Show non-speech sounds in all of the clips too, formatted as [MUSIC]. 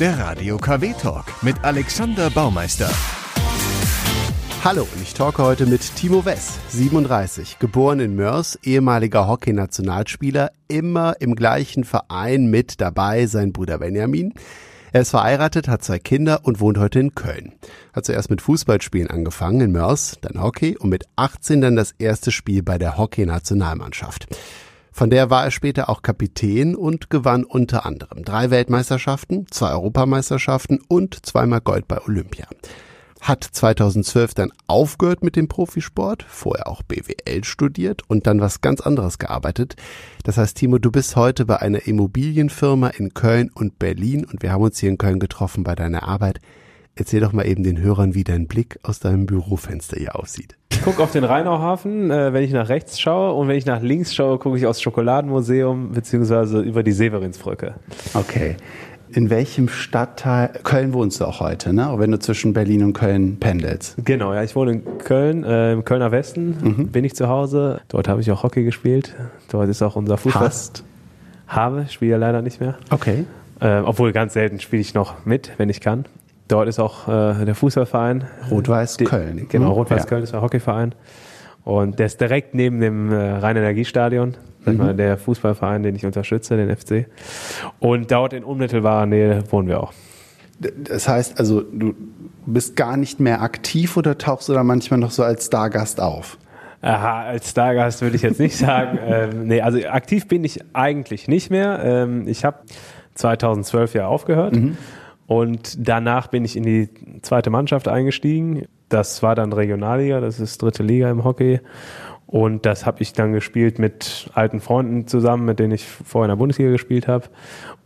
der Radio KW Talk mit Alexander Baumeister. Hallo, und ich talke heute mit Timo Wess, 37, geboren in Mörs, ehemaliger Hockey-Nationalspieler, immer im gleichen Verein mit dabei, sein Bruder Benjamin. Er ist verheiratet, hat zwei Kinder und wohnt heute in Köln. Hat zuerst mit Fußballspielen angefangen in Mörs, dann Hockey und mit 18 dann das erste Spiel bei der Hockey-Nationalmannschaft. Von der war er später auch Kapitän und gewann unter anderem drei Weltmeisterschaften, zwei Europameisterschaften und zweimal Gold bei Olympia. Hat 2012 dann aufgehört mit dem Profisport, vorher auch BWL studiert und dann was ganz anderes gearbeitet. Das heißt, Timo, du bist heute bei einer Immobilienfirma in Köln und Berlin und wir haben uns hier in Köln getroffen bei deiner Arbeit. Erzähl doch mal eben den Hörern, wie dein Blick aus deinem Bürofenster hier aussieht. Ich gucke auf den Rheinauhafen, äh, wenn ich nach rechts schaue und wenn ich nach links schaue, gucke ich aufs Schokoladenmuseum beziehungsweise über die Severinsbrücke. Okay. In welchem Stadtteil, Köln wohnst du auch heute, ne? Auch wenn du zwischen Berlin und Köln pendelst. Genau, ja, ich wohne in Köln, äh, im Kölner Westen, mhm. bin ich zu Hause. Dort habe ich auch Hockey gespielt. Dort ist auch unser Fußball. Hast? Habe, spiele leider nicht mehr. Okay. Äh, obwohl ganz selten spiele ich noch mit, wenn ich kann. Dort ist auch äh, der Fußballverein. Rot-Weiß Köln. Genau, Rot-Weiß ja. Köln ist der Hockeyverein. Und der ist direkt neben dem äh, Rhein-Energiestadion. Mhm. mal, der Fußballverein, den ich unterstütze, den FC. Und dort in unmittelbarer Nähe wohnen wir auch. Das heißt also, du bist gar nicht mehr aktiv oder tauchst du da manchmal noch so als Stargast auf? Aha, als Stargast würde ich jetzt nicht sagen. [LAUGHS] ähm, nee, also aktiv bin ich eigentlich nicht mehr. Ähm, ich habe 2012 ja aufgehört. Mhm. Und danach bin ich in die zweite Mannschaft eingestiegen. Das war dann Regionalliga, das ist dritte Liga im Hockey. Und das habe ich dann gespielt mit alten Freunden zusammen, mit denen ich vorher in der Bundesliga gespielt habe.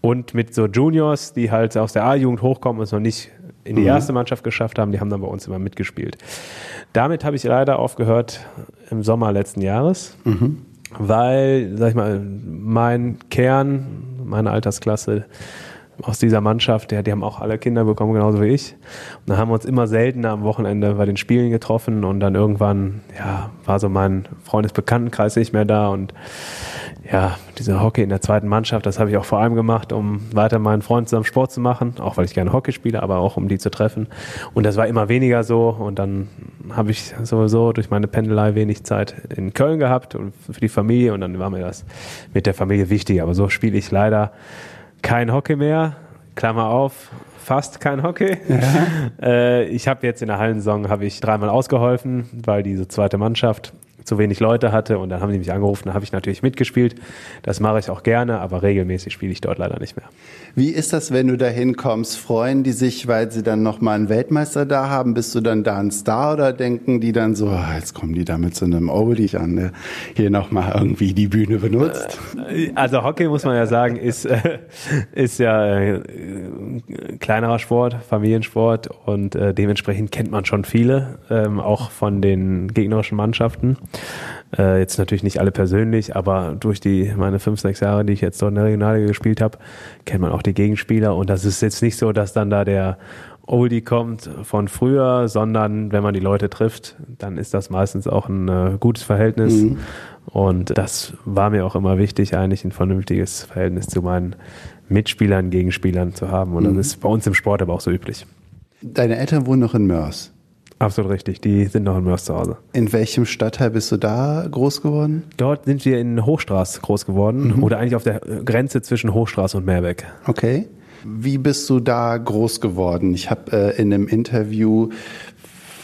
Und mit so Juniors, die halt aus der A-Jugend hochkommen und es noch nicht in die mhm. erste Mannschaft geschafft haben, die haben dann bei uns immer mitgespielt. Damit habe ich leider aufgehört im Sommer letzten Jahres, mhm. weil, sag ich mal, mein Kern, meine Altersklasse, aus dieser Mannschaft, ja, die haben auch alle Kinder bekommen, genauso wie ich. Und dann haben wir uns immer seltener am Wochenende bei den Spielen getroffen und dann irgendwann, ja, war so mein Freundesbekanntenkreis nicht mehr da und ja, diese Hockey in der zweiten Mannschaft, das habe ich auch vor allem gemacht, um weiter meinen Freunden zusammen Sport zu machen, auch weil ich gerne Hockey spiele, aber auch um die zu treffen. Und das war immer weniger so und dann habe ich sowieso durch meine Pendelei wenig Zeit in Köln gehabt und für die Familie und dann war mir das mit der Familie wichtig. Aber so spiele ich leider kein Hockey mehr. Klammer auf, fast kein Hockey. Ja. [LAUGHS] Äh, ich habe jetzt in der Hallensaison habe ich dreimal ausgeholfen, weil diese zweite Mannschaft zu wenig Leute hatte und dann haben die mich angerufen, da habe ich natürlich mitgespielt. Das mache ich auch gerne, aber regelmäßig spiele ich dort leider nicht mehr. Wie ist das, wenn du da hinkommst? Freuen die sich, weil sie dann nochmal einen Weltmeister da haben? Bist du dann da ein Star oder denken die dann so, ah, jetzt kommen die da mit so einem Oldie an, der hier nochmal irgendwie die Bühne benutzt? Äh, also Hockey, muss man ja sagen, ist, äh, ist ja äh, kleinerer Sport, Familiensport und dementsprechend kennt man schon viele, ähm, auch von den gegnerischen Mannschaften. Jetzt natürlich nicht alle persönlich, aber durch die meine fünf, sechs Jahre, die ich jetzt dort in der Regionalliga gespielt habe, kennt man auch die Gegenspieler. Und das ist jetzt nicht so, dass dann da der Oldie kommt von früher, sondern wenn man die Leute trifft, dann ist das meistens auch ein äh, gutes Verhältnis. Mhm. Und das war mir auch immer wichtig, eigentlich ein vernünftiges Verhältnis zu meinen Mitspielern, Gegenspielern zu haben. Und mhm. das ist bei uns im Sport aber auch so üblich. Deine Eltern wohnen noch in Mörs. Absolut richtig, die sind noch in Mörs zu Hause. In welchem Stadtteil bist du da groß geworden? Dort sind wir in Hochstraß groß geworden mhm. oder eigentlich auf der Grenze zwischen Hochstraß und Meerbeck. Okay. Wie bist du da groß geworden? Ich habe äh, in einem Interview,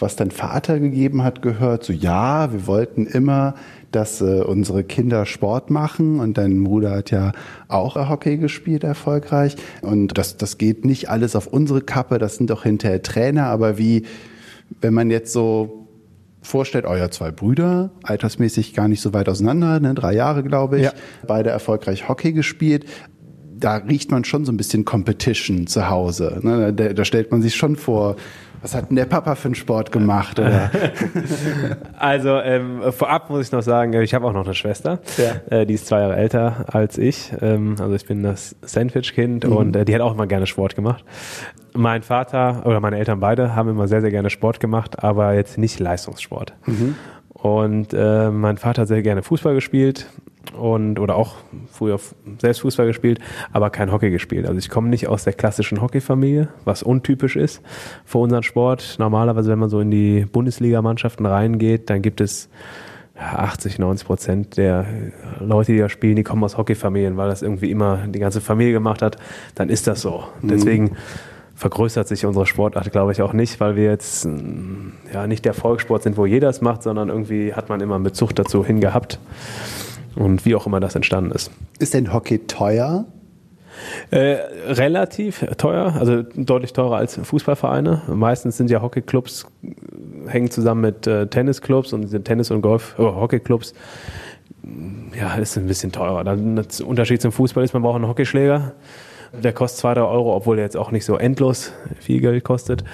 was dein Vater gegeben hat, gehört, so ja, wir wollten immer, dass äh, unsere Kinder Sport machen und dein Bruder hat ja auch Hockey gespielt, erfolgreich. Und das, das geht nicht alles auf unsere Kappe, das sind doch hinterher Trainer, aber wie wenn man jetzt so vorstellt, euer zwei Brüder, altersmäßig gar nicht so weit auseinander, ne, drei Jahre glaube ich, ja. beide erfolgreich Hockey gespielt. Da riecht man schon so ein bisschen Competition zu Hause. Ne? Da, da stellt man sich schon vor, was hat denn der Papa für einen Sport gemacht? Oder? [LAUGHS] also ähm, vorab muss ich noch sagen, ich habe auch noch eine Schwester, ja. äh, die ist zwei Jahre älter als ich. Ähm, also ich bin das Sandwich-Kind mhm. und äh, die hat auch immer gerne Sport gemacht. Mein Vater oder meine Eltern beide haben immer sehr, sehr gerne Sport gemacht, aber jetzt nicht Leistungssport. Mhm. Und äh, mein Vater hat sehr gerne Fußball gespielt und oder auch früher selbst Fußball gespielt, aber kein Hockey gespielt. Also ich komme nicht aus der klassischen Hockeyfamilie, was untypisch ist für unseren Sport. Normalerweise, wenn man so in die Bundesligamannschaften reingeht, dann gibt es 80, 90 Prozent der Leute, die da spielen, die kommen aus Hockeyfamilien, weil das irgendwie immer die ganze Familie gemacht hat. Dann ist das so. Mhm. Deswegen vergrößert sich unsere Sportart, glaube ich, auch nicht, weil wir jetzt ja nicht der Volkssport sind, wo jeder es macht, sondern irgendwie hat man immer einen Bezug dazu hingehabt und wie auch immer das entstanden ist. Ist denn Hockey teuer? Äh, relativ teuer, also deutlich teurer als Fußballvereine. Meistens sind ja Hockeyclubs, hängen zusammen mit äh, Tennisclubs und diese Tennis- und Golf, oh, Hockeyclubs, ja, ist ein bisschen teurer. Dann, der Unterschied zum Fußball ist, man braucht einen Hockeyschläger. Der kostet 2, 3 Euro, obwohl der jetzt auch nicht so endlos viel Geld kostet.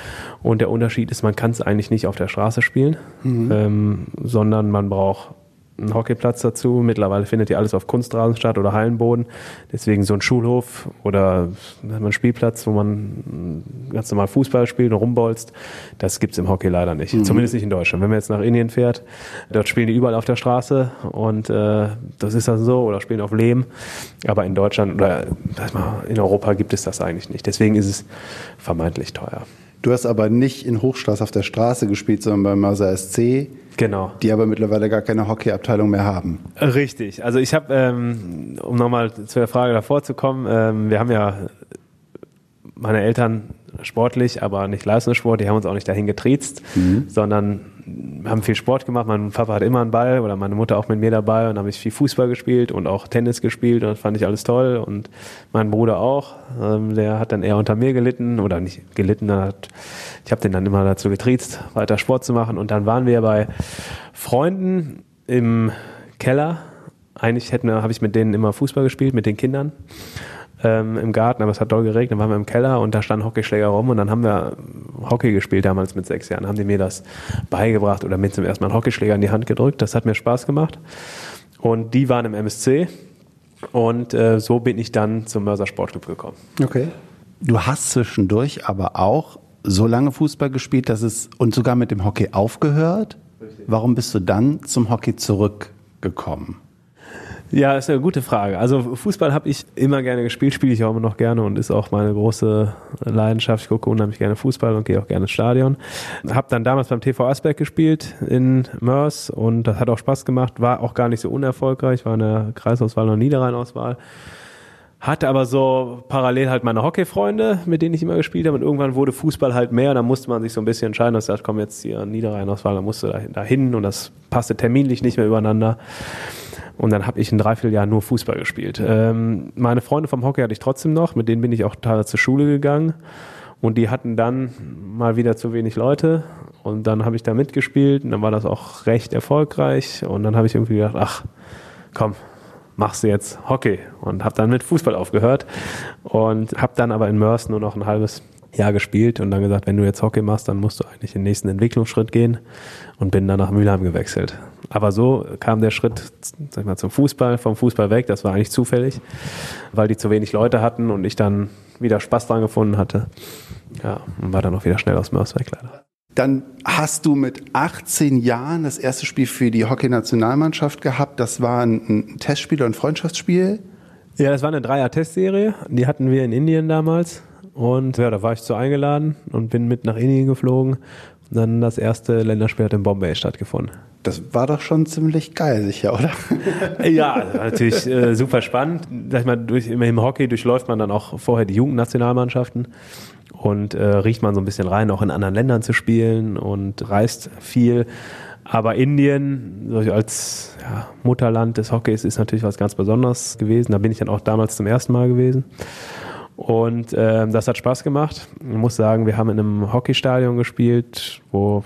Und der Unterschied ist, man kann es eigentlich nicht auf der Straße spielen, mhm. ähm, sondern man braucht einen Hockeyplatz dazu. Mittlerweile findet ja alles auf Kunstrasen statt oder Hallenboden. Deswegen so ein Schulhof oder einen Spielplatz, wo man ganz normal Fußball spielt und rumbolzt. Das gibt's im Hockey leider nicht. Mhm. Zumindest nicht in Deutschland. Wenn man jetzt nach Indien fährt, dort spielen die überall auf der Straße und äh, das ist dann so oder spielen auf Lehm. Aber in Deutschland oder in Europa gibt es das eigentlich nicht. Deswegen ist es vermeintlich teuer. Du hast aber nicht in Hochstraß auf der Straße gespielt, sondern beim Mörser SC. Genau. Die aber mittlerweile gar keine Hockeyabteilung mehr haben. Richtig. Also ich habe, ähm, um nochmal zu der Frage davor zu kommen, ähm, wir haben ja meine Eltern sportlich, aber nicht Leistungssport, die haben uns auch nicht dahin getriezt, mhm. sondern haben viel Sport gemacht. Mein Papa hatte immer einen Ball oder meine Mutter auch mit mir dabei und habe ich viel Fußball gespielt und auch Tennis gespielt und das fand ich alles toll und mein Bruder auch. Ähm, der hat dann eher unter mir gelitten oder nicht gelitten, hat, ich habe den dann immer dazu getriezt, weiter Sport zu machen und dann waren wir bei Freunden im Keller. Eigentlich habe ich mit denen immer Fußball gespielt, mit den Kindern ähm, im Garten, aber es hat doll geregnet, dann waren wir im Keller und da standen Hockeyschläger rum und dann haben wir Hockey gespielt damals mit sechs Jahren, haben die mir das beigebracht oder mir zum ersten Mal einen Hockeyschläger in die Hand gedrückt. Das hat mir Spaß gemacht. Und die waren im MSC und äh, so bin ich dann zum Mörser Sportclub gekommen. Okay. Du hast zwischendurch aber auch so lange Fußball gespielt, dass es und sogar mit dem Hockey aufgehört. Richtig. Warum bist du dann zum Hockey zurückgekommen? Ja, ist eine gute Frage. Also Fußball habe ich immer gerne gespielt, spiele ich auch immer noch gerne und ist auch meine große Leidenschaft. Ich gucke unheimlich gerne Fußball und gehe auch gerne ins Stadion. Habe dann damals beim TV Asberg gespielt in Mörs und das hat auch Spaß gemacht. War auch gar nicht so unerfolgreich, war in der Kreisauswahl und Niederrheinauswahl. Hatte aber so parallel halt meine Hockeyfreunde, mit denen ich immer gespielt habe. Und irgendwann wurde Fußball halt mehr. Da musste man sich so ein bisschen entscheiden. dass sagt, komm jetzt hier Niederrheinauswahl, da musste da, da hin und das passte terminlich nicht mehr übereinander. Und dann habe ich ein Dreivierteljahr nur Fußball gespielt. Ähm, meine Freunde vom Hockey hatte ich trotzdem noch, mit denen bin ich auch teilweise zur Schule gegangen. Und die hatten dann mal wieder zu wenig Leute. Und dann habe ich da mitgespielt und dann war das auch recht erfolgreich. Und dann habe ich irgendwie gedacht, ach, komm, machst du jetzt Hockey. Und habe dann mit Fußball aufgehört. Und habe dann aber in Mörs nur noch ein halbes Jahr gespielt und dann gesagt, wenn du jetzt Hockey machst, dann musst du eigentlich den nächsten Entwicklungsschritt gehen und bin dann nach Mülheim gewechselt. Aber so kam der Schritt sag ich mal, zum Fußball, vom Fußball weg. Das war eigentlich zufällig, weil die zu wenig Leute hatten und ich dann wieder Spaß dran gefunden hatte. Ja, und war dann auch wieder schnell aus Mörs weg, leider. Dann hast du mit 18 Jahren das erste Spiel für die Hockey-Nationalmannschaft gehabt. Das war ein Testspiel oder ein Freundschaftsspiel. Ja, das war eine Dreier-Testserie. Die hatten wir in Indien damals. Und ja, da war ich zu eingeladen und bin mit nach Indien geflogen. Und dann das erste Länderspiel hat in Bombay stattgefunden. Das war doch schon ziemlich geil, sicher, oder? [LAUGHS] ja, natürlich äh, super spannend. Sag ich mal, durch, im Hockey durchläuft man dann auch vorher die Jugendnationalmannschaften und äh, riecht man so ein bisschen rein, auch in anderen Ländern zu spielen und reist viel. Aber Indien, als ja, Mutterland des Hockeys, ist natürlich was ganz Besonderes gewesen. Da bin ich dann auch damals zum ersten Mal gewesen. Und äh, das hat Spaß gemacht. Ich muss sagen, wir haben in einem Hockeystadion gespielt, wo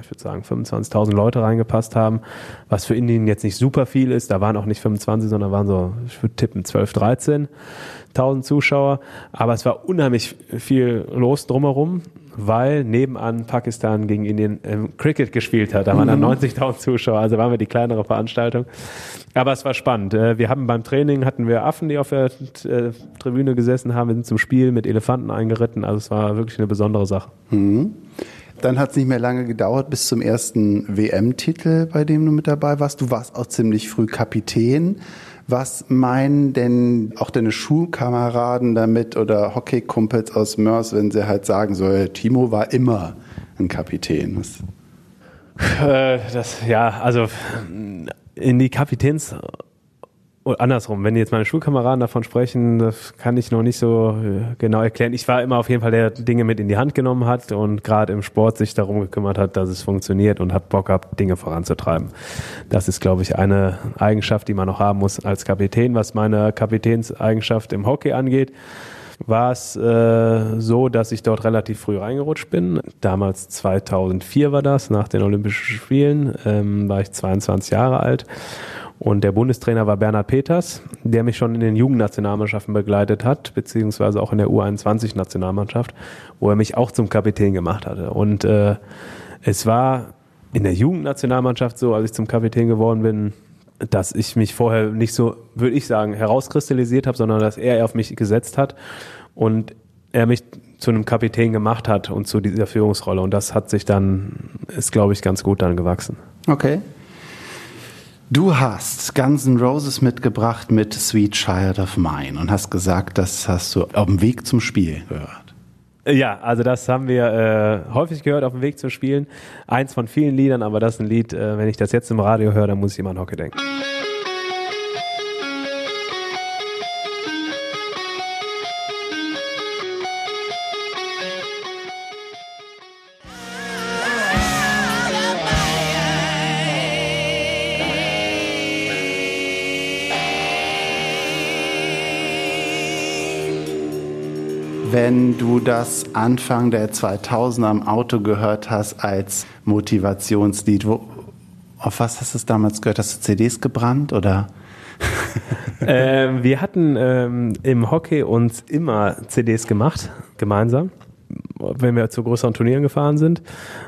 ich würde sagen 25.000 Leute reingepasst haben, was für Indien jetzt nicht super viel ist. Da waren auch nicht 25, sondern waren so, ich würde tippen, 12, 13.000 Zuschauer. Aber es war unheimlich viel los drumherum weil nebenan Pakistan gegen Indien ähm, Cricket gespielt hat. Da waren dann 90.000 mhm. Zuschauer, also waren wir die kleinere Veranstaltung. Aber es war spannend. Äh, wir haben beim Training hatten wir Affen, die auf der äh, Tribüne gesessen haben. Wir sind zum Spiel mit Elefanten eingeritten. Also es war wirklich eine besondere Sache. Mhm. Dann hat es nicht mehr lange gedauert bis zum ersten WM-Titel, bei dem du mit dabei warst. Du warst auch ziemlich früh Kapitän. Was meinen denn auch deine Schulkameraden damit oder Hockeykumpels aus Mörs, wenn sie halt sagen, so, Timo war immer ein Kapitän? Was? Äh, das, ja, also in die Kapitäns andersrum, wenn jetzt meine Schulkameraden davon sprechen, das kann ich noch nicht so äh, genau erklären. Ich war immer auf jeden Fall der Dinge mit in die Hand genommen hat und gerade im Sport sich darum gekümmert hat, dass es funktioniert und hat Bock gehabt, Dinge voranzutreiben. Das ist, glaube ich, eine Eigenschaft, die man noch haben muss als Kapitän. Was meine Kapitänseigenschaft im Hockey angeht, war es äh, so, dass ich dort relativ früh reingerutscht bin. Damals 2004 war das, nach den Olympischen Spielen, ähm, war ich 22 Jahre alt und der Bundestrainer war Bernhard Peters, der mich schon in den Jugendnationalmannschaften begleitet hat, beziehungsweise auch in der U21-Nationalmannschaft, wo er mich auch zum Kapitän gemacht hatte. Und äh, es war in der Jugendnationalmannschaft so, als ich zum Kapitän geworden bin, dass ich mich vorher nicht so, würde ich sagen, herauskristallisiert habe, sondern dass er auf mich gesetzt hat und er mich zu einem Kapitän gemacht hat und zu dieser Führungsrolle. Und das hat sich dann, ist glaube ich, ganz gut dann gewachsen. Okay. Du hast Guns N' Roses mitgebracht mit Sweet Child of Mine und hast gesagt, das hast du auf dem Weg zum Spiel gehört. Ja, also das haben wir äh, häufig gehört auf dem Weg zum Spielen. Eins von vielen Liedern, aber das ist ein Lied, äh, wenn ich das jetzt im Radio höre, dann muss ich immer an Hockey denken. Wenn du das Anfang der 2000er im Auto gehört hast als Motivationslied? Wo, auf was hast du es damals gehört? Hast du CDs gebrannt oder? [LAUGHS] ähm, wir hatten ähm, im Hockey uns immer CDs gemacht, gemeinsam wenn wir zu größeren Turnieren gefahren sind.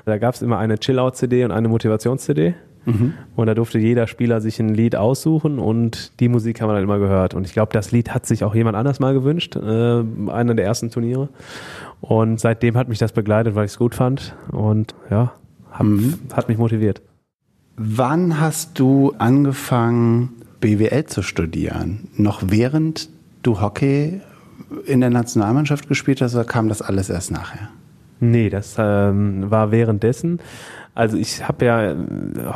Da gab es immer eine Chill-Out-CD und eine Motivations-CD. Mhm. Und da durfte jeder Spieler sich ein Lied aussuchen und die Musik haben wir dann immer gehört. Und ich glaube, das Lied hat sich auch jemand anders mal gewünscht, äh, einer der ersten Turniere. Und seitdem hat mich das begleitet, weil ich es gut fand und ja, hab, mhm. hat mich motiviert. Wann hast du angefangen, BWL zu studieren? Noch während du Hockey in der Nationalmannschaft gespielt hast oder kam das alles erst nachher? Nee, das ähm, war währenddessen. Also ich habe ja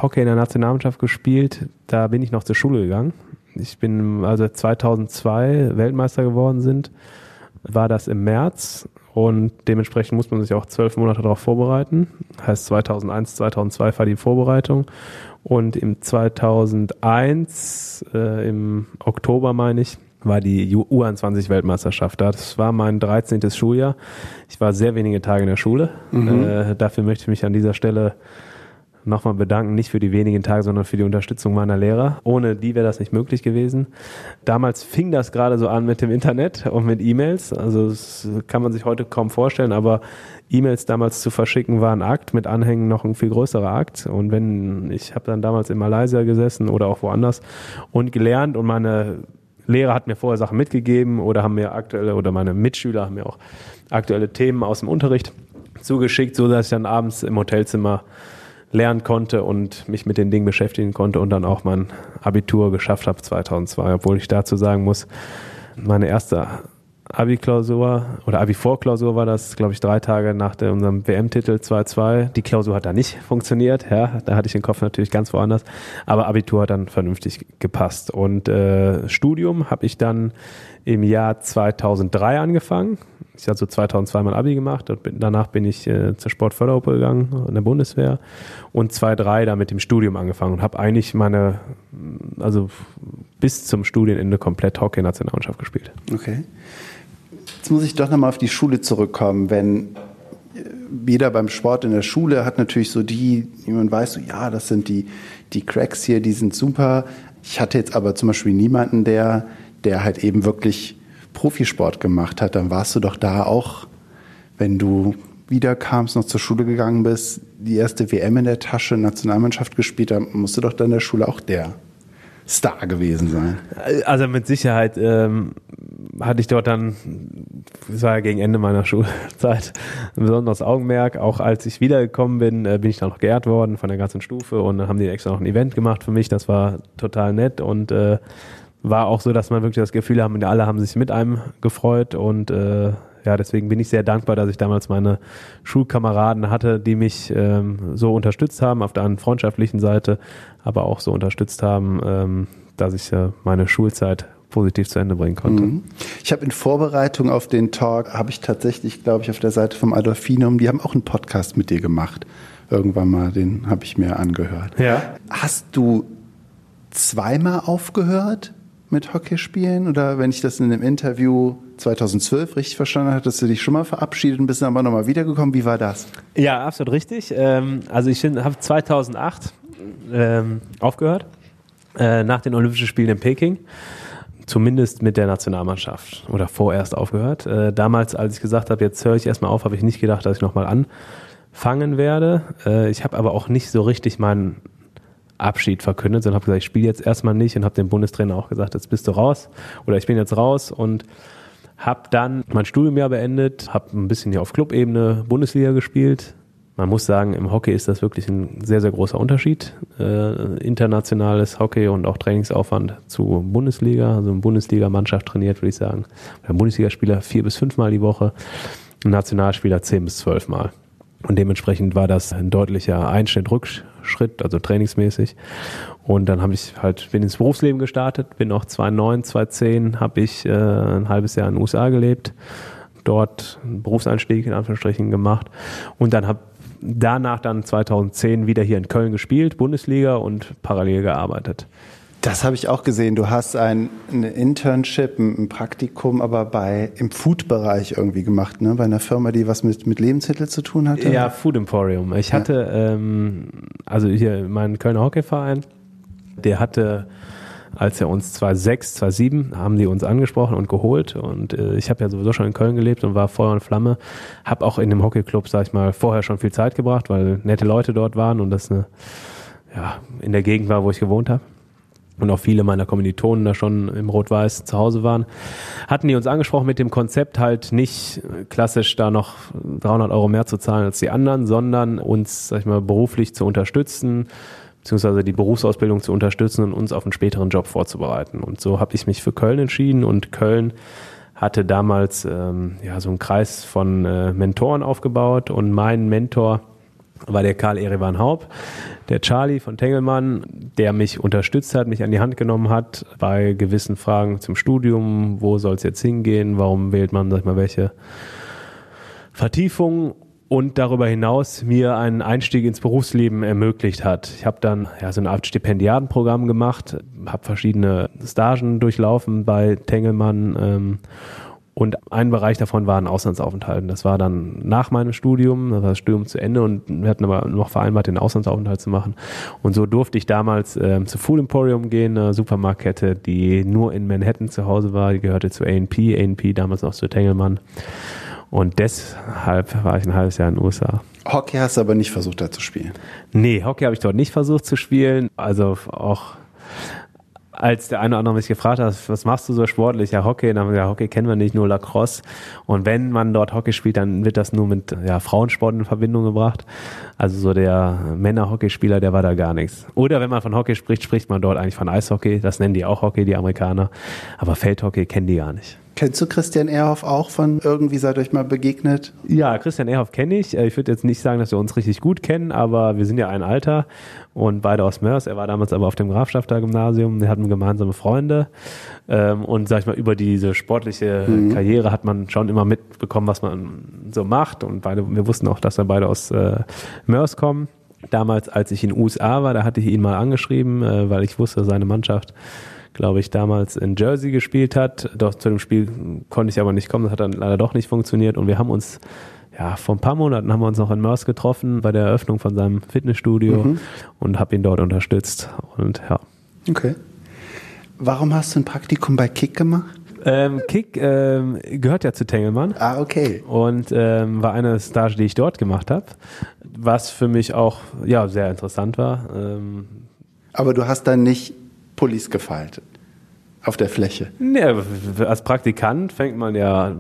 Hockey in der Nationalmannschaft gespielt, da bin ich noch zur Schule gegangen. Ich bin also 2002 Weltmeister geworden sind, war das im März und dementsprechend muss man sich auch zwölf Monate darauf vorbereiten. Heißt 2001, 2002 war die Vorbereitung und im 2001 äh, im Oktober meine ich war die U21-Weltmeisterschaft. Das war mein 13. Schuljahr. Ich war sehr wenige Tage in der Schule. Mhm. Äh, dafür möchte ich mich an dieser Stelle nochmal bedanken, nicht für die wenigen Tage, sondern für die Unterstützung meiner Lehrer. Ohne die wäre das nicht möglich gewesen. Damals fing das gerade so an mit dem Internet und mit E-Mails. Also das kann man sich heute kaum vorstellen, aber E-Mails damals zu verschicken war ein Akt, mit Anhängen noch ein viel größerer Akt. Und wenn ich habe dann damals in Malaysia gesessen oder auch woanders und gelernt und meine Lehrer hat mir vorher Sachen mitgegeben oder haben mir aktuelle oder meine Mitschüler haben mir auch aktuelle Themen aus dem Unterricht zugeschickt, so dass ich dann abends im Hotelzimmer lernen konnte und mich mit den Dingen beschäftigen konnte und dann auch mein Abitur geschafft habe 2002, obwohl ich dazu sagen muss, meine erste Abi-Klausur oder Abi-Vorklausur war das, glaube ich, drei Tage nach der, unserem WM-Titel 2-2. Die Klausur hat da nicht funktioniert, ja, da hatte ich den Kopf natürlich ganz woanders, aber Abitur hat dann vernünftig gepasst. Und äh, Studium habe ich dann im Jahr 2003 angefangen. Ich habe so 2002 mein Abi gemacht und bin, danach bin ich äh, zur Sportfördergruppe gegangen in der Bundeswehr und 2003 dann mit dem Studium angefangen und habe eigentlich meine, also bis zum Studienende komplett Hockey-Nationalmannschaft gespielt. Okay. Jetzt muss ich doch nochmal auf die Schule zurückkommen, wenn jeder beim Sport in der Schule hat natürlich so die, wie man weiß, so, ja, das sind die, die Cracks hier, die sind super. Ich hatte jetzt aber zum Beispiel niemanden, der, der halt eben wirklich Profisport gemacht hat. Dann warst du doch da auch, wenn du wiederkamst, noch zur Schule gegangen bist, die erste WM in der Tasche, Nationalmannschaft gespielt, dann musst du doch dann in der Schule auch der Star gewesen sein. Also mit Sicherheit ähm, hatte ich dort dann, das war ja gegen Ende meiner [LAUGHS] Schulzeit, ein besonderes Augenmerk. Auch als ich wiedergekommen bin, äh, bin ich dann noch geehrt worden von der ganzen Stufe und dann haben die extra noch ein Event gemacht für mich. Das war total nett und äh, war auch so, dass man wirklich das Gefühl haben, alle haben sich mit einem gefreut und äh, ja, deswegen bin ich sehr dankbar, dass ich damals meine Schulkameraden hatte, die mich ähm, so unterstützt haben, auf der einen freundschaftlichen Seite, aber auch so unterstützt haben, ähm, dass ich äh, meine Schulzeit positiv zu Ende bringen konnte. Mhm. Ich habe in Vorbereitung auf den Talk, habe ich tatsächlich, glaube ich, auf der Seite vom Adolfinum, die haben auch einen Podcast mit dir gemacht. Irgendwann mal, den habe ich mir angehört. Ja. Hast du zweimal aufgehört mit Hockeyspielen? Oder wenn ich das in dem Interview 2012 richtig verstanden dass du dich schon mal verabschiedet und bist dann aber nochmal wiedergekommen. Wie war das? Ja, absolut richtig. Ähm, also ich habe 2008 ähm, aufgehört, äh, nach den Olympischen Spielen in Peking zumindest mit der Nationalmannschaft oder vorerst aufgehört. Äh, damals, als ich gesagt habe, jetzt höre ich erstmal auf, habe ich nicht gedacht, dass ich nochmal anfangen werde. Äh, ich habe aber auch nicht so richtig meinen Abschied verkündet, sondern habe gesagt, ich spiele jetzt erstmal nicht und habe dem Bundestrainer auch gesagt, jetzt bist du raus oder ich bin jetzt raus und habe dann mein Studiumjahr beendet, habe ein bisschen hier auf Clubebene Bundesliga gespielt, man muss sagen, im Hockey ist das wirklich ein sehr, sehr großer Unterschied. Äh, internationales Hockey und auch Trainingsaufwand zu Bundesliga. Also eine Bundesliga-Mannschaft trainiert, würde ich sagen. Ein Bundesligaspieler vier bis fünfmal die Woche, ein Nationalspieler zehn bis zwölfmal. Und dementsprechend war das ein deutlicher Einschnitt, Rückschritt, also trainingsmäßig. Und dann habe ich halt, bin ins Berufsleben gestartet, bin auch 2009, 2010, habe ich äh, ein halbes Jahr in den USA gelebt dort einen Berufseinstieg in Anführungsstrichen gemacht und dann habe danach dann 2010 wieder hier in Köln gespielt, Bundesliga und parallel gearbeitet. Das habe ich auch gesehen. Du hast ein, ein Internship, ein, Praktikum, aber bei im Food-Bereich irgendwie gemacht, ne? Bei einer Firma, die was mit, mit Lebensmittel zu tun hatte. Ja, Food Emporium. Ich hatte, ähm, also hier meinen Kölner Hockeyverein, der hatte als er uns 2006, 2007 haben die uns angesprochen und geholt und äh, ich habe ja sowieso schon in Köln gelebt und war Feuer und Flamme, habe auch in dem Hockeyclub, sag ich mal, vorher schon viel Zeit gebracht, weil nette Leute dort waren und das eine, ja, in der Gegend war, wo ich gewohnt habe und auch viele meiner Kommilitonen da schon im Rot-Weiß zu Hause waren, hatten die uns angesprochen mit dem Konzept halt nicht klassisch da noch 300 Euro mehr zu zahlen als die anderen, sondern uns, sag ich mal, beruflich zu unterstützen, beziehungsweise die Berufsausbildung zu unterstützen und uns auf einen späteren Job vorzubereiten. Und so habe ich mich für Köln entschieden und Köln hatte damals ähm, ja so einen Kreis von äh, Mentoren aufgebaut und mein Mentor war der Karl Erevan Haub, der Charlie von Tengelmann, der mich unterstützt hat, mich an die Hand genommen hat bei gewissen Fragen zum Studium, wo soll es jetzt hingehen, warum wählt man, sag ich mal, welche Vertiefungen und darüber hinaus mir einen Einstieg ins Berufsleben ermöglicht hat. Ich habe dann ja, so eine Art Stipendiatenprogramm gemacht, habe verschiedene Stagen durchlaufen bei Tengelmann ähm, und ein Bereich davon war ein Auslandsaufenthalt. Das war dann nach meinem Studium, das war das Studium zu Ende und wir hatten aber noch vereinbart, den Auslandsaufenthalt zu machen. Und so durfte ich damals ähm, zu Food Emporium gehen, eine Supermarktkette, die nur in Manhattan zu Hause war. Die gehörte zu A&P, A&P damals noch zu Tengelmann. Und deshalb war ich ein halbes Jahr in den USA. Hockey hast du aber nicht versucht, da zu spielen? Nee, Hockey habe ich dort nicht versucht zu spielen. Also auch als der eine oder andere mich gefragt hat, was machst du so sportlich? Ja, Hockey. Dann haben wir gesagt, Hockey kennen wir nicht, nur Lacrosse. Und wenn man dort Hockey spielt, dann wird das nur mit ja, Frauensport in Verbindung gebracht. Also so der Männer-Hockeyspieler, der war da gar nichts. Oder wenn man von Hockey spricht, spricht man dort eigentlich von Eishockey. Das nennen die auch Hockey, die Amerikaner. Aber Feldhockey kennen die gar nicht. Kennst du Christian Ehrhoff auch von irgendwie seid euch mal begegnet? Ja, Christian Ehrhoff kenne ich. Äh, ich würde jetzt nicht sagen, dass wir uns richtig gut kennen, aber wir sind ja ein Alter und beide aus Mörs. Er war damals aber auf dem Grafschafter Gymnasium. Wir hatten gemeinsame Freunde. Ähm, und sag ich mal, über diese sportliche mhm. Karriere hat man schon immer mitbekommen, was man so macht. Und beide, wir wussten auch, dass wir beide aus äh, Mörs kommen. Damals, als ich in den USA war, da hatte ich ihn mal angeschrieben, äh, weil ich wusste, seine Mannschaft glaube ich, damals in Jersey gespielt hat. Doch zu dem Spiel konnte ich aber nicht kommen, das hat dann leider doch nicht funktioniert und wir haben uns ja, vor ein paar Monaten haben wir uns noch in Mörs getroffen bei der Eröffnung von seinem Fitnessstudio mhm. und habe ihn dort unterstützt. Und ja. Okay. Warum hast du ein Praktikum bei Kick gemacht? Ähm, Kick ähm, gehört ja zu Tengelmann. Ah, okay. Und ähm, war eine Stage, die ich dort gemacht habe, was für mich auch ja sehr interessant war. Ähm, Aber du hast dann nicht Pullis gefaltet. auf der Fläche? Ja, als Praktikant fängt man ja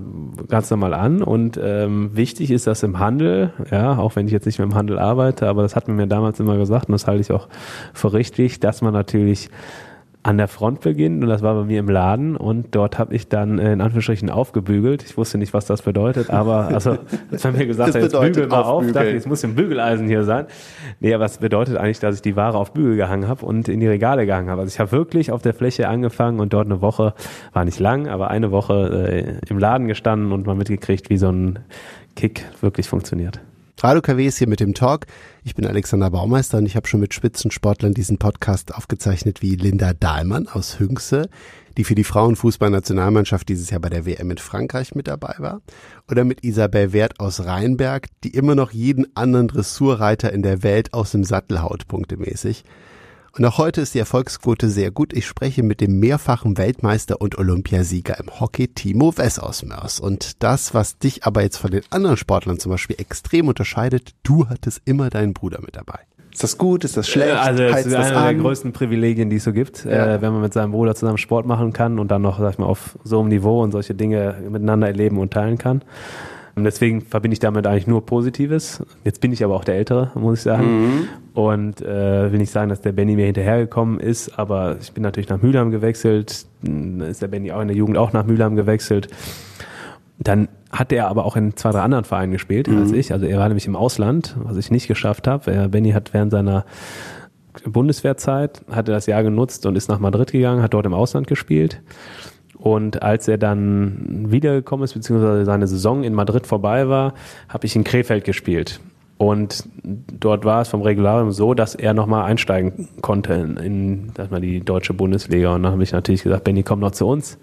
ganz normal an und ähm, wichtig ist das im Handel, ja, auch wenn ich jetzt nicht mehr im Handel arbeite, aber das hat man mir damals immer gesagt und das halte ich auch für richtig, dass man natürlich an der Front beginnt und das war bei mir im Laden und dort habe ich dann äh, in Anführungsstrichen aufgebügelt. Ich wusste nicht, was das bedeutet, aber also als man mir gesagt hat, jetzt bügel mal auf, dachte ich, es muss ein Bügeleisen hier sein. Nee, aber es bedeutet eigentlich, dass ich die Ware auf Bügel gehangen habe und in die Regale gehangen habe. Also ich habe wirklich auf der Fläche angefangen und dort eine Woche, war nicht lang, aber eine Woche äh, im Laden gestanden und mal mitgekriegt, wie so ein Kick wirklich funktioniert. Radio KW ist hier mit dem Talk. Ich bin Alexander Baumeister und ich habe schon mit Spitzensportlern diesen Podcast aufgezeichnet wie Linda Dahlmann aus Hüngse, die für die Frauenfußballnationalmannschaft dieses Jahr bei der WM in Frankreich mit dabei war. Oder mit Isabel Wert aus Rheinberg, die immer noch jeden anderen Dressurreiter in der Welt aus dem Sattel haut, punktemäßig. Und auch heute ist die Erfolgsquote sehr gut. Ich spreche mit dem mehrfachen Weltmeister und Olympiasieger im Hockey Timo Wess aus Mörs. Und das, was dich aber jetzt von den anderen Sportlern zum Beispiel extrem unterscheidet, du hattest immer deinen Bruder mit dabei. Ist das gut? Ist das schlecht? Also das ist eine der größten Privilegien, die es so gibt, ja. äh, wenn man mit seinem Bruder zusammen Sport machen kann und dann noch, sag ich mal, auf so einem Niveau und solche Dinge miteinander erleben und teilen kann. Deswegen verbinde ich damit eigentlich nur Positives. Jetzt bin ich aber auch der Ältere, muss ich sagen. Mhm. Und äh, will nicht sagen, dass der Benny mir hinterhergekommen ist, aber ich bin natürlich nach Mülheim gewechselt. Dann ist der Benny auch in der Jugend auch nach Mülheim gewechselt. Dann hat er aber auch in zwei, drei anderen Vereinen gespielt mhm. als ich. Also er war nämlich im Ausland, was ich nicht geschafft habe. Benny hat während seiner Bundeswehrzeit, hatte das Jahr genutzt und ist nach Madrid gegangen, hat dort im Ausland gespielt. Und als er dann wiedergekommen ist, beziehungsweise seine Saison in Madrid vorbei war, habe ich in Krefeld gespielt. Und dort war es vom Regularium so, dass er nochmal einsteigen konnte in, in sag mal, die deutsche Bundesliga. Und dann habe ich natürlich gesagt, Benny, komm noch zu uns.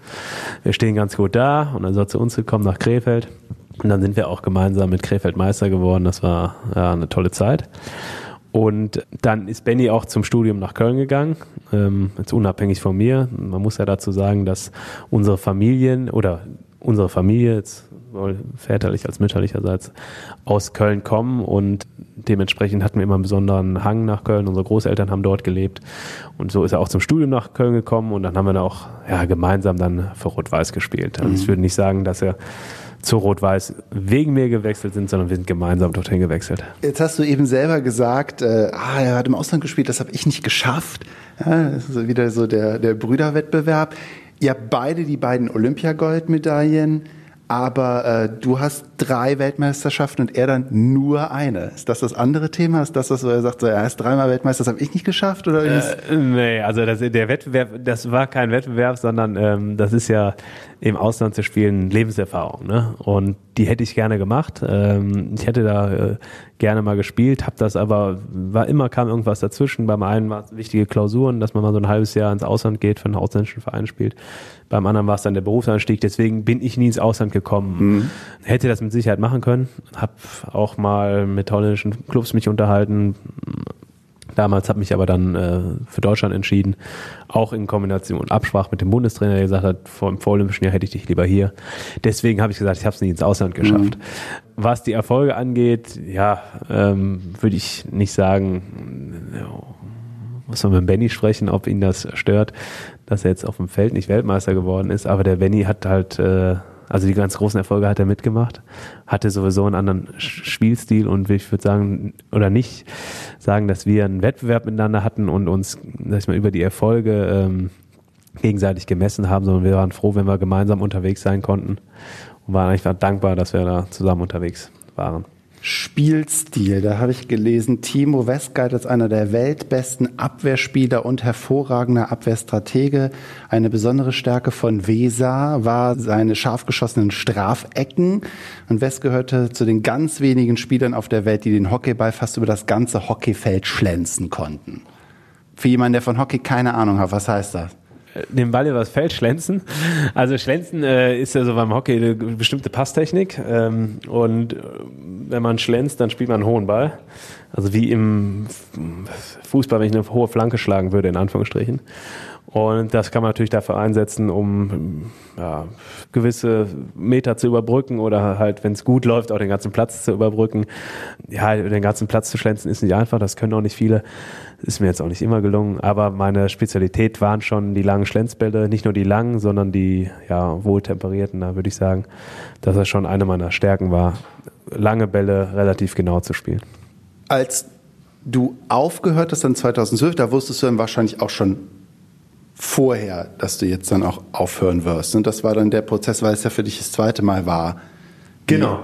Wir stehen ganz gut da. Und dann soll er zu uns gekommen nach Krefeld. Und dann sind wir auch gemeinsam mit Krefeld Meister geworden. Das war ja, eine tolle Zeit. Und dann ist Benny auch zum Studium nach Köln gegangen, ähm, jetzt unabhängig von mir. Man muss ja dazu sagen, dass unsere Familien oder unsere Familie, jetzt sowohl väterlich als mütterlicherseits, aus Köln kommen und dementsprechend hatten wir immer einen besonderen Hang nach Köln. Unsere Großeltern haben dort gelebt und so ist er auch zum Studium nach Köln gekommen und dann haben wir da auch ja, gemeinsam dann für Rot-Weiß gespielt. Also mhm. ich würde nicht sagen, dass er zu Rot-Weiß wegen mir gewechselt sind, sondern wir sind gemeinsam dorthin gewechselt. Jetzt hast du eben selber gesagt, äh, ah, er hat im Ausland gespielt, das habe ich nicht geschafft. Ja, das ist wieder so der, der Brüderwettbewerb. Ihr habt beide die beiden Olympiagoldmedaillen aber äh, du hast drei Weltmeisterschaften und er dann nur eine. Ist das das andere Thema? Ist das das, wo er sagt, so, er ist dreimal Weltmeister, das habe ich nicht geschafft? Oder äh, nee, also das, der Wettbewerb, das war kein Wettbewerb, sondern ähm, das ist ja im Ausland zu spielen Lebenserfahrung. Ne? Und die hätte ich gerne gemacht. Ähm, ich hätte da äh, gerne mal gespielt, habe das aber, war immer kam irgendwas dazwischen. Beim einen war es wichtige Klausuren, dass man mal so ein halbes Jahr ins Ausland geht, für einen ausländischen Verein spielt. Beim anderen war es dann der Berufsanstieg, deswegen bin ich nie ins Ausland gekommen. Mhm. Hätte das mit Sicherheit machen können. Hab auch mal mit holländischen Clubs mich unterhalten, Damals habe mich aber dann äh, für Deutschland entschieden, auch in Kombination Absprache mit dem Bundestrainer, der gesagt hat, vor dem Vorolympischen Jahr hätte ich dich lieber hier. Deswegen habe ich gesagt, ich habe es nicht ins Ausland geschafft. Mhm. Was die Erfolge angeht, ja, ähm, würde ich nicht sagen, muss man mit Benny sprechen, ob ihn das stört, dass er jetzt auf dem Feld nicht Weltmeister geworden ist. Aber der Benny hat halt äh, also die ganz großen Erfolge hat er mitgemacht, hatte sowieso einen anderen Spielstil und ich würde sagen, oder nicht sagen, dass wir einen Wettbewerb miteinander hatten und uns, sag ich mal, über die Erfolge ähm, gegenseitig gemessen haben, sondern wir waren froh, wenn wir gemeinsam unterwegs sein konnten und waren einfach dankbar, dass wir da zusammen unterwegs waren. Spielstil. Da habe ich gelesen, Timo Westgeit ist einer der weltbesten Abwehrspieler und hervorragender Abwehrstratege. Eine besondere Stärke von Weser war seine scharf geschossenen Strafecken. Und West gehörte zu den ganz wenigen Spielern auf der Welt, die den Hockeyball fast über das ganze Hockeyfeld schlänzen konnten. Für jemanden, der von Hockey keine Ahnung hat, was heißt das? Den Ball übers Feld schlänzen. Also schlänzen äh, ist ja so beim Hockey eine bestimmte Passtechnik ähm, und äh, wenn man schlänzt, dann spielt man einen hohen Ball. Also wie im Fußball, wenn ich eine hohe Flanke schlagen würde, in Anführungsstrichen. Und das kann man natürlich dafür einsetzen, um ja, gewisse Meter zu überbrücken oder halt, wenn es gut läuft, auch den ganzen Platz zu überbrücken. Ja, den ganzen Platz zu schlänzen ist nicht einfach, das können auch nicht viele. Ist mir jetzt auch nicht immer gelungen, aber meine Spezialität waren schon die langen Schlenzbälle, nicht nur die langen, sondern die ja, wohltemperierten, da würde ich sagen, dass das schon eine meiner Stärken war, lange Bälle relativ genau zu spielen. Als du aufgehört hast dann 2012, da wusstest du dann wahrscheinlich auch schon vorher, dass du jetzt dann auch aufhören wirst. Und das war dann der Prozess, weil es ja für dich das zweite Mal war. Genau.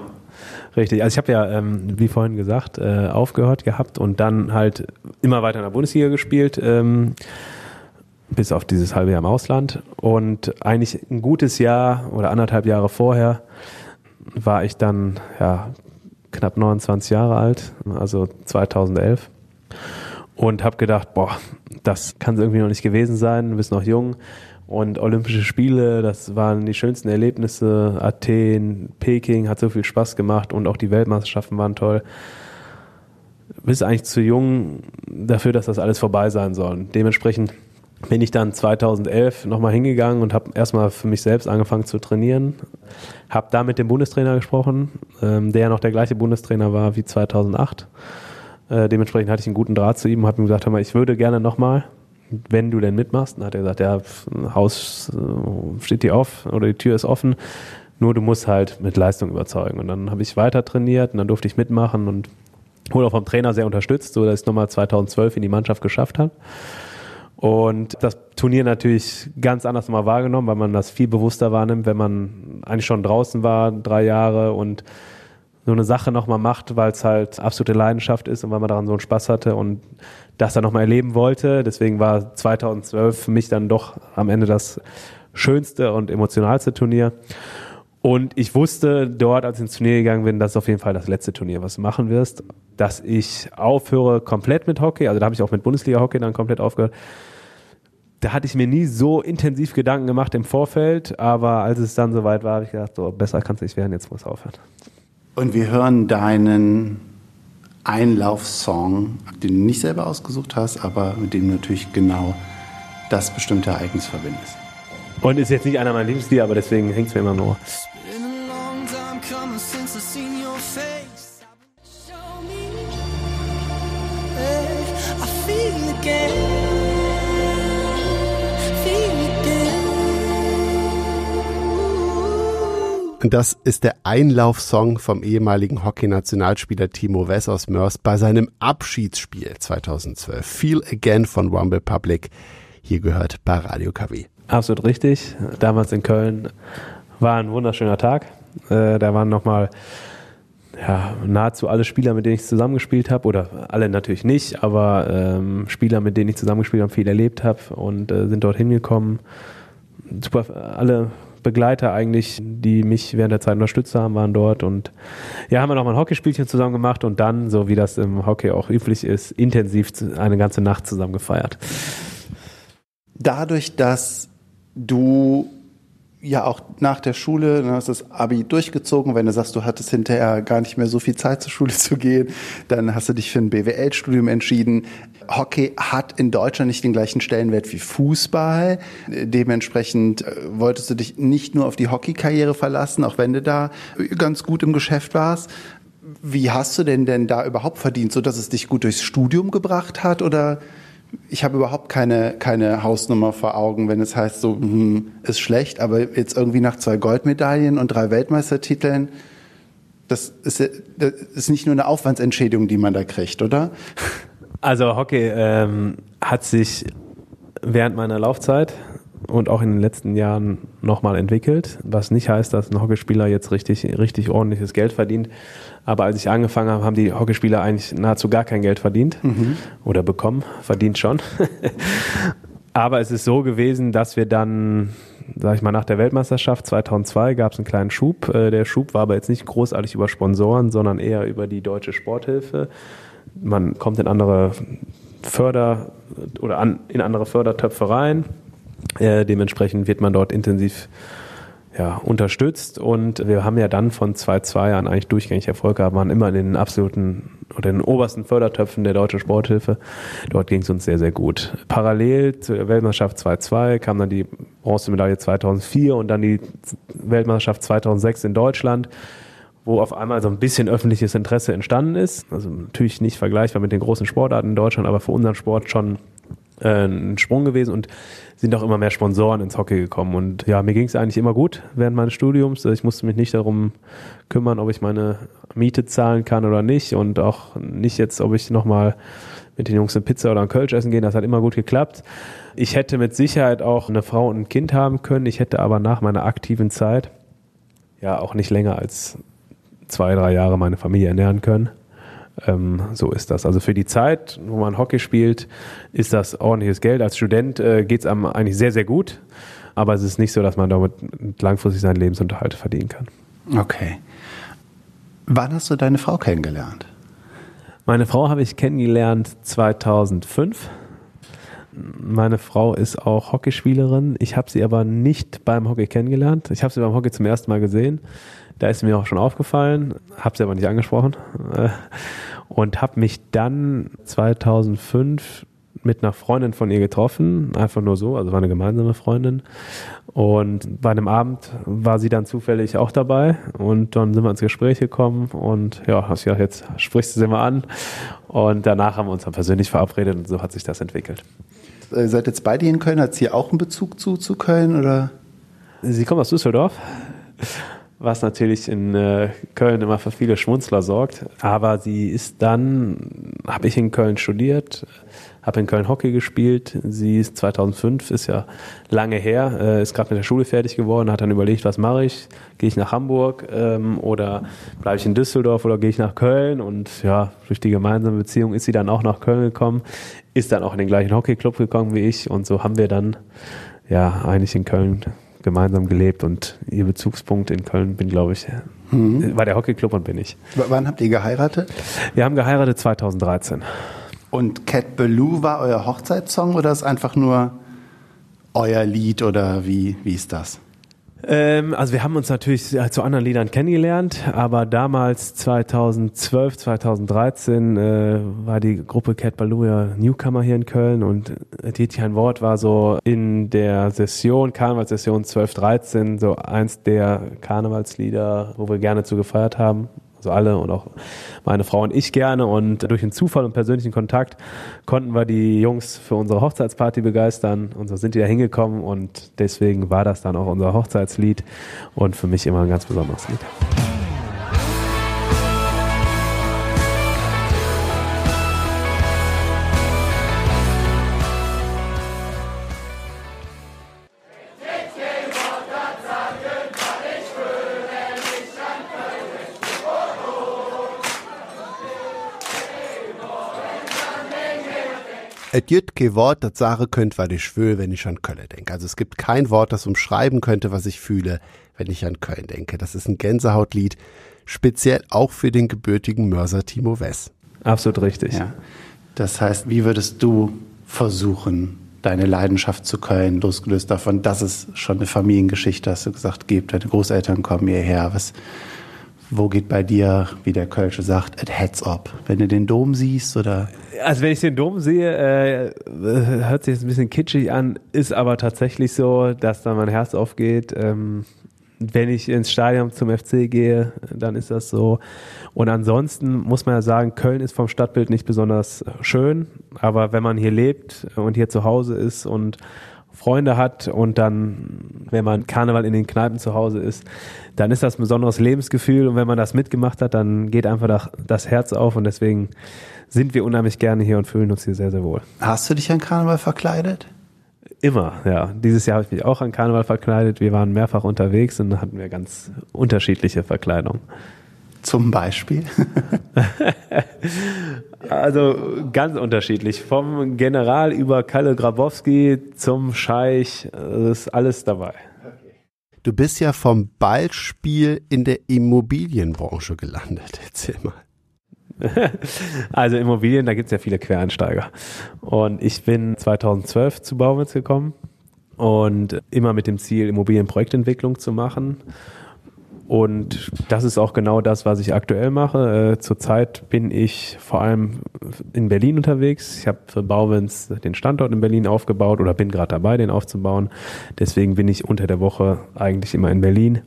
Richtig. Also ich habe ja, ähm, wie vorhin gesagt, äh, aufgehört gehabt und dann halt immer weiter in der Bundesliga gespielt, ähm, bis auf dieses halbe Jahr im Ausland. Und eigentlich ein gutes Jahr oder anderthalb Jahre vorher war ich dann ja knapp 29 Jahre alt, also 2011 und habe gedacht, boah, das kann es irgendwie noch nicht gewesen sein, du bist noch jung. Und Olympische Spiele, das waren die schönsten Erlebnisse. Athen, Peking hat so viel Spaß gemacht und auch die Weltmeisterschaften waren toll. Bist eigentlich zu jung dafür, dass das alles vorbei sein soll. Dementsprechend bin ich dann 2011 nochmal hingegangen und habe erstmal für mich selbst angefangen zu trainieren. Habe da mit dem Bundestrainer gesprochen, ähm, der ja noch der gleiche Bundestrainer war wie 2008 äh, dementsprechend hatte ich einen guten Draht zu ihm und habe ihm gesagt, hör mal, ich würde gerne nochmal, wenn du denn mitmachst. Dann hat er gesagt, ja, Haus äh, steht dir auf oder die Tür ist offen. Nur du musst halt mit Leistung überzeugen. Und dann habe ich weiter trainiert und dann durfte ich mitmachen und wurde auch vom Trainer sehr unterstützt, so dass ich nochmal 2012 in die Mannschaft geschafft habe. Und das Turnier natürlich ganz anders mal wahrgenommen, weil man das viel bewusster wahrnimmt, wenn man eigentlich schon draußen war, drei Jahre und so eine Sache nochmal macht, weil es halt absolute Leidenschaft ist und weil man daran so einen Spaß hatte und das dann nochmal erleben wollte. Deswegen war 2012 für mich dann doch am Ende das schönste und emotionalste Turnier. Und ich wusste dort, als ich ins Turnier gegangen bin, das ist auf jeden Fall das letzte Turnier, was du machen wirst. Dass ich aufhöre komplett mit Hockey, also da habe ich auch mit Bundesliga-Hockey dann komplett aufgehört. Da hatte ich mir nie so intensiv Gedanken gemacht im Vorfeld, aber als es dann soweit war, habe ich gedacht, so besser kann es nicht werden, jetzt muss es aufhören. Und wir hören deinen Einlaufsong, den du nicht selber ausgesucht hast, aber mit dem du natürlich genau das bestimmte Ereignis verbindest. Und ist jetzt nicht einer meiner Lieblingslieder, aber deswegen hängt es mir immer nur. again Und das ist der Einlaufsong vom ehemaligen Hockey-Nationalspieler Timo Wess aus Mörs bei seinem Abschiedsspiel 2012. Feel Again von One Republic. Hier gehört bei Radio KW. Absolut richtig. Damals in Köln war ein wunderschöner Tag. Äh, da waren nochmal ja, nahezu alle Spieler, mit denen ich zusammengespielt habe, oder alle natürlich nicht, aber ähm, Spieler, mit denen ich zusammengespielt habe, viel erlebt habe und äh, sind dort hingekommen. Super, alle Begleiter eigentlich, die mich während der Zeit unterstützt haben, waren dort und ja, haben wir nochmal ein Hockeyspielchen zusammen gemacht und dann, so wie das im Hockey auch üblich ist, intensiv eine ganze Nacht zusammen gefeiert. Dadurch, dass du ja auch nach der Schule, dann hast du das Abi durchgezogen. Wenn du sagst, du hattest hinterher gar nicht mehr so viel Zeit zur Schule zu gehen, dann hast du dich für ein BWL-Studium entschieden. Hockey hat in Deutschland nicht den gleichen Stellenwert wie Fußball. Dementsprechend äh, wolltest du dich nicht nur auf die Hockeykarriere verlassen, auch wenn du da ganz gut im Geschäft warst. Wie hast du denn denn da überhaupt verdient, so dass es dich gut durchs Studium gebracht hat oder ich habe überhaupt keine, keine Hausnummer vor Augen, wenn es heißt, so hm, ist schlecht, aber jetzt irgendwie nach zwei Goldmedaillen und drei Weltmeistertiteln, das ist, das ist nicht nur eine Aufwandsentschädigung, die man da kriegt, oder? Also Hockey ähm, hat sich während meiner Laufzeit und auch in den letzten Jahren nochmal entwickelt, was nicht heißt, dass ein Hockeyspieler jetzt richtig, richtig ordentliches Geld verdient. Aber als ich angefangen habe, haben die Hockeyspieler eigentlich nahezu gar kein Geld verdient mhm. oder bekommen, verdient schon. [LAUGHS] aber es ist so gewesen, dass wir dann, sag ich mal, nach der Weltmeisterschaft 2002 gab es einen kleinen Schub. Äh, der Schub war aber jetzt nicht großartig über Sponsoren, sondern eher über die Deutsche Sporthilfe. Man kommt in andere Förder- oder an, in andere Fördertöpfe rein. Äh, dementsprechend wird man dort intensiv ja, unterstützt und wir haben ja dann von 2-2 an eigentlich durchgängig Erfolg gehabt, waren immer in den absoluten oder in den obersten Fördertöpfen der deutschen Sporthilfe. Dort ging es uns sehr, sehr gut. Parallel zur Weltmeisterschaft 2-2 kam dann die Bronzemedaille 2004 und dann die Weltmeisterschaft 2006 in Deutschland wo auf einmal so ein bisschen öffentliches Interesse entstanden ist. Also natürlich nicht vergleichbar mit den großen Sportarten in Deutschland, aber für unseren Sport schon äh, ein Sprung gewesen und sind auch immer mehr Sponsoren ins Hockey gekommen. Und ja, mir ging es eigentlich immer gut während meines Studiums. Ich musste mich nicht darum kümmern, ob ich meine Miete zahlen kann oder nicht und auch nicht jetzt, ob ich nochmal mit den Jungs eine Pizza oder ein Kölsch essen gehen. Das hat immer gut geklappt. Ich hätte mit Sicherheit auch eine Frau und ein Kind haben können. Ich hätte aber nach meiner aktiven Zeit ja auch nicht länger als zwei, drei Jahre meine Familie ernähren können. Ähm, so ist das. Also für die Zeit, wo man Hockey spielt, ist das ordentliches Geld. Als Student äh, geht es einem eigentlich sehr, sehr gut. Aber es ist nicht so, dass man damit langfristig seinen Lebensunterhalt verdienen kann. Okay. Wann hast du deine Frau kennengelernt? Meine Frau habe ich kennengelernt 2005. Meine Frau ist auch Hockeyspielerin. Ich habe sie aber nicht beim Hockey kennengelernt. Ich habe sie beim Hockey zum ersten Mal gesehen. Da ist mir auch schon aufgefallen, habe sie aber nicht angesprochen äh, und habe mich dann 2005 mit einer Freundin von ihr getroffen, einfach nur so, also war eine gemeinsame Freundin. Und bei einem Abend war sie dann zufällig auch dabei und dann sind wir ins Gespräch gekommen und ja, hast ja jetzt sprichst du sie mal an und danach haben wir uns dann persönlich verabredet und so hat sich das entwickelt. Ihr äh, seid jetzt beide in Köln, hat sie auch einen Bezug zu, zu Köln oder? Sie kommt aus Düsseldorf was natürlich in äh, Köln immer für viele Schmunzler sorgt. Aber sie ist dann, habe ich in Köln studiert, habe in Köln Hockey gespielt. Sie ist 2005, ist ja lange her, äh, ist gerade mit der Schule fertig geworden, hat dann überlegt, was mache ich? Gehe ich nach Hamburg ähm, oder bleibe ich in Düsseldorf oder gehe ich nach Köln? Und ja, durch die gemeinsame Beziehung ist sie dann auch nach Köln gekommen, ist dann auch in den gleichen Hockeyclub gekommen wie ich und so haben wir dann ja eigentlich in Köln gemeinsam gelebt und ihr Bezugspunkt in Köln bin, glaube ich, mhm. war der Hockeyclub und bin ich. W wann habt ihr geheiratet? Wir haben geheiratet 2013. Und Cat Ballou war euer Hochzeitssong oder ist einfach nur euer Lied oder wie, wie ist das? Ähm, also wir haben uns natürlich zu anderen Liedern kennengelernt, aber damals 2012, 2013 äh, war die Gruppe Cat Baloo ja Newcomer hier in Köln und Tietjen Wort war so in der Session, Karnevalssession 12, 13, so eins der Karnevalslieder, wo wir gerne zu gefeiert haben also alle und auch meine Frau und ich gerne. Und durch den Zufall und persönlichen Kontakt konnten wir die Jungs für unsere Hochzeitsparty begeistern. Und so sind die da hingekommen und deswegen war das dann auch unser Hochzeitslied und für mich immer ein ganz besonderes Lied. Et jüt ke Wort, das sage könnt, was ich fühle, wenn ich an Köln denke. Also es gibt kein Wort, das umschreiben könnte, was ich fühle, wenn ich an Köln denke. Das ist ein Gänsehautlied, speziell auch für den gebürtigen Mörser Timo Wess. Absolut richtig. Ja. Das heißt, wie würdest du versuchen, deine Leidenschaft zu Köln, losgelöst davon, dass es schon eine Familiengeschichte, hast du gesagt, gibt, deine Großeltern kommen hierher, was, wo geht bei dir, wie der Kölsche sagt, it heads up? Wenn du den Dom siehst oder? Also wenn ich den Dom sehe, äh, hört sich jetzt ein bisschen kitschig an, ist aber tatsächlich so, dass da mein Herz aufgeht. Ähm, wenn ich ins Stadion zum FC gehe, dann ist das so. Und ansonsten muss man ja sagen, Köln ist vom Stadtbild nicht besonders schön, aber wenn man hier lebt und hier zu Hause ist und Freunde hat und dann, wenn man Karneval in den Kneipen zu Hause ist, dann ist das ein besonderes Lebensgefühl und wenn man das mitgemacht hat, dann geht einfach das Herz auf und deswegen sind wir unheimlich gerne hier und fühlen uns hier sehr, sehr wohl. Hast du dich an Karneval verkleidet? Immer, ja. Dieses Jahr habe ich mich auch an Karneval verkleidet. Wir waren mehrfach unterwegs und hatten wir ganz unterschiedliche Verkleidungen. Zum Beispiel? [LAUGHS] also ganz unterschiedlich. Vom General über Kalle Grabowski zum Scheich, ist alles dabei. Du bist ja vom Ballspiel in der Immobilienbranche gelandet. Erzähl mal. [LAUGHS] also Immobilien, da gibt es ja viele Quereinsteiger. Und ich bin 2012 zu Baumitz gekommen und immer mit dem Ziel, Immobilienprojektentwicklung zu machen. Und das ist auch genau das, was ich aktuell mache. Äh, zurzeit bin ich vor allem in Berlin unterwegs. Ich habe für Bauwens den Standort in Berlin aufgebaut oder bin gerade dabei, den aufzubauen. Deswegen bin ich unter der Woche eigentlich immer in Berlin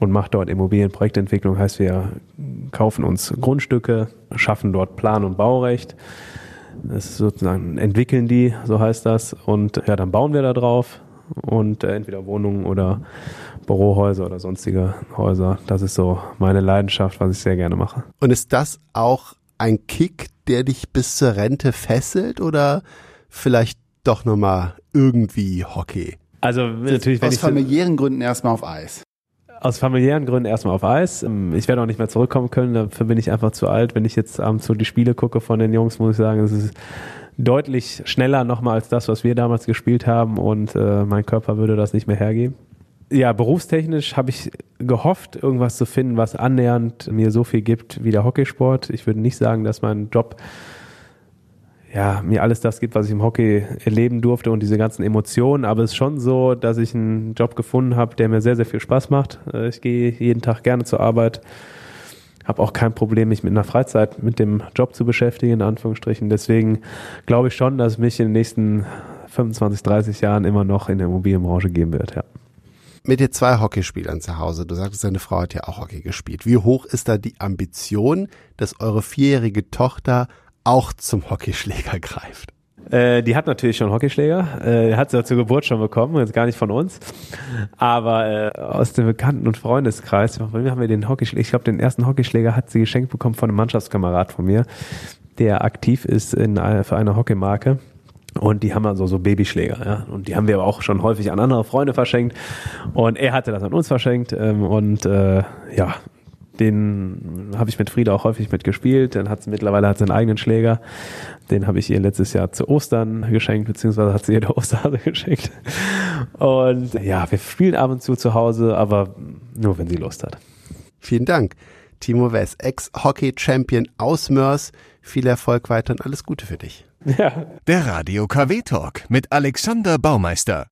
und mache dort Immobilienprojektentwicklung. Heißt, wir kaufen uns Grundstücke, schaffen dort Plan- und Baurecht. Das ist sozusagen entwickeln die, so heißt das. Und ja, dann bauen wir da drauf und äh, entweder Wohnungen oder Bürohäuser oder sonstige Häuser. Das ist so meine Leidenschaft, was ich sehr gerne mache. Und ist das auch ein Kick, der dich bis zur Rente fesselt oder vielleicht doch nochmal irgendwie Hockey? Also natürlich, aus familiären Gründen erstmal auf Eis. aus familiären Gründen erstmal auf Eis. Ähm, Ich werde auch nicht mehr zurückkommen können, dafür bin ich einfach zu alt. Wenn ich jetzt abends so die Spiele gucke von den Jungs, muss ich sagen, es ist deutlich schneller nochmal als das, was wir damals gespielt haben und äh, mein Körper würde das nicht mehr hergeben. Ja, berufstechnisch habe ich gehofft, irgendwas zu finden, was annähernd mir so viel gibt wie der Hockeysport. Ich würde nicht sagen, dass mein Job ja, mir alles das gibt, was ich im Hockey erleben durfte und diese ganzen Emotionen. Aber es ist schon so, dass ich einen Job gefunden habe, der mir sehr, sehr viel Spaß macht. Äh, Ich gehe jeden Tag gerne zur Arbeit, habe auch kein Problem, mich mit einer Freizeit mit dem Job zu beschäftigen, in Anführungsstrichen. Deswegen glaube ich schon, dass es mich in den nächsten 25, 30 Jahren immer noch in der Immobilienbranche geben wird, ja. Mit den zwei Hockeyspielern zu Hause, du sagtest, deine Frau hat ja auch Hockey gespielt. Wie hoch ist da die Ambition, dass eure vierjährige Tochter auch zum Hockeyschläger greift? Äh, die hat natürlich schon Hockeyschläger, äh, hat sie zur Geburt schon bekommen, jetzt gar nicht von uns, aber äh, aus dem Bekannten- und Freundeskreis, bei mir haben wir den Hockeyschläger, ich glaube, den ersten Hockeyschläger hat sie geschenkt bekommen von einem Mannschaftskamerad von mir, der aktiv ist in, einer- für eine Hockeymarke. Und die haben also so Babyschläger, ja. Und die haben wir aber auch schon häufig an andere Freunde verschenkt. Und er hatte das an uns verschenkt. Ähm, und äh, ja, den habe ich mit Frieda auch häufig mitgespielt. Dann hat sie mittlerweile hat sie einen eigenen Schläger. Den habe ich ihr letztes Jahr zu Ostern geschenkt, beziehungsweise hat sie ihr der [LAUGHS] Osterhase geschenkt. Und ja, wir spielen ab und zu zu Hause, aber nur wenn sie Lust hat. Vielen Dank. Timo Wess, Ex-Hockey-Champion aus Mörs. Viel Erfolg weiter und alles Gute für dich. Ja. Der Radio KW Talk mit Alexander Baumeister.